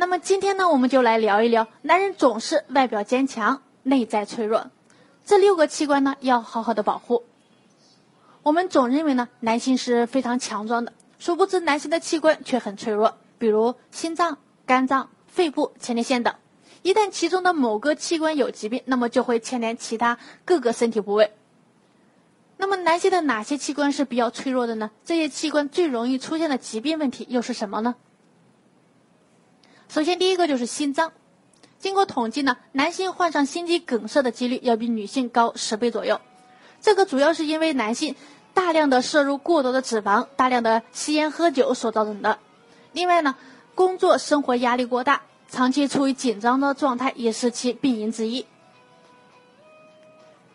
那么今天呢，我们就来聊一聊，男人总是外表坚强，内在脆弱，这六个器官呢要好好的保护。我们总认为呢，男性是非常强壮的，殊不知男性的器官却很脆弱，比如心脏、肝脏、肺部、前列腺等。一旦其中的某个器官有疾病，那么就会牵连其他各个身体部位。那么男性的哪些器官是比较脆弱的呢？这些器官最容易出现的疾病问题又是什么呢？首先，第一个就是心脏。经过统计呢，男性患上心肌梗塞的几率要比女性高十倍左右。这个主要是因为男性大量的摄入过多的脂肪、大量的吸烟喝酒所造成的。另外呢，工作生活压力过大。长期处于紧张的状态也是其病因之一。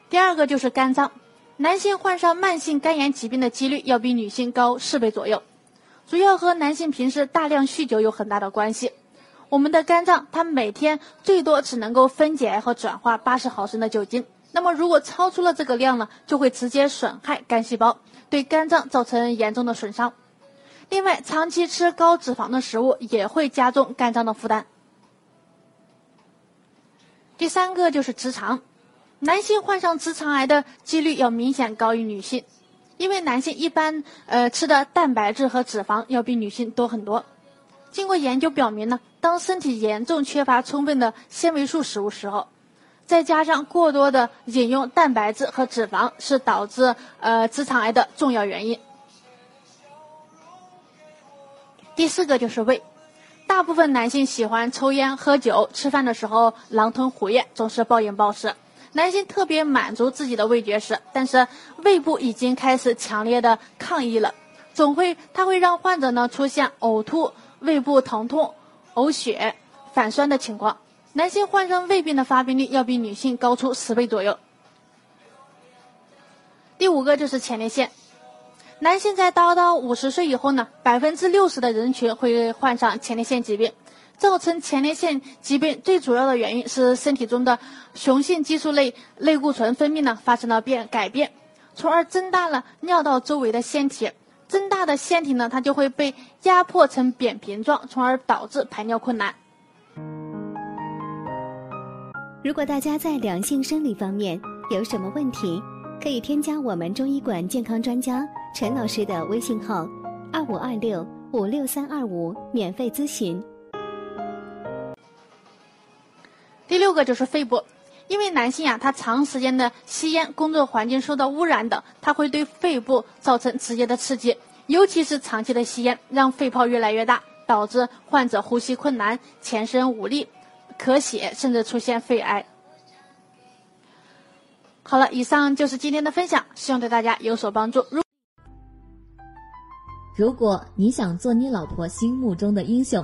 第二个就是肝脏，男性患上慢性肝炎疾病的几率要比女性高四倍左右，主要和男性平时大量酗酒有很大的关系。我们的肝脏它每天最多只能够分解和转化八十毫升的酒精，那么如果超出了这个量呢，就会直接损害肝细胞，对肝脏造成严重的损伤。另外，长期吃高脂肪的食物也会加重肝脏的负担。第三个就是直肠，男性患上直肠癌的几率要明显高于女性，因为男性一般呃吃的蛋白质和脂肪要比女性多很多。经过研究表明呢，当身体严重缺乏充分的纤维素食物时候，再加上过多的饮用蛋白质和脂肪，是导致呃直肠癌的重要原因。第四个就是胃。大部分男性喜欢抽烟、喝酒，吃饭的时候狼吞虎咽，总是暴饮暴食。男性特别满足自己的味觉时，但是胃部已经开始强烈的抗议了，总会它会让患者呢出现呕吐、胃部疼痛、呕血、反酸的情况。男性患上胃病的发病率要比女性高出十倍左右。第五个就是前列腺。男性在达到五十岁以后呢，百分之六十的人群会患上前列腺疾病。造成前列腺疾病最主要的原因是身体中的雄性激素类类固醇分泌呢发生了变改变，从而增大了尿道周围的腺体。增大的腺体呢，它就会被压迫成扁平状，从而导致排尿困难。如果大家在两性生理方面有什么问题，可以添加我们中医馆健康专家。陈老师的微信号：二五二六五六三二五，免费咨询。第六个就是肺部，因为男性啊，他长时间的吸烟、工作环境受到污染等，他会对肺部造成直接的刺激，尤其是长期的吸烟，让肺泡越来越大，导致患者呼吸困难、全身无力、咳血，甚至出现肺癌。好了，以上就是今天的分享，希望对大家有所帮助。如如果你想做你老婆心目中的英雄，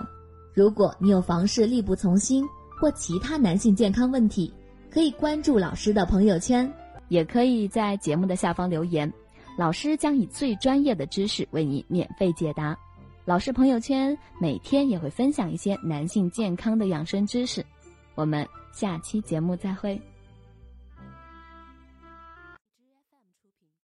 如果你有房事力不从心或其他男性健康问题，可以关注老师的朋友圈，也可以在节目的下方留言，老师将以最专业的知识为你免费解答。老师朋友圈每天也会分享一些男性健康的养生知识，我们下期节目再会。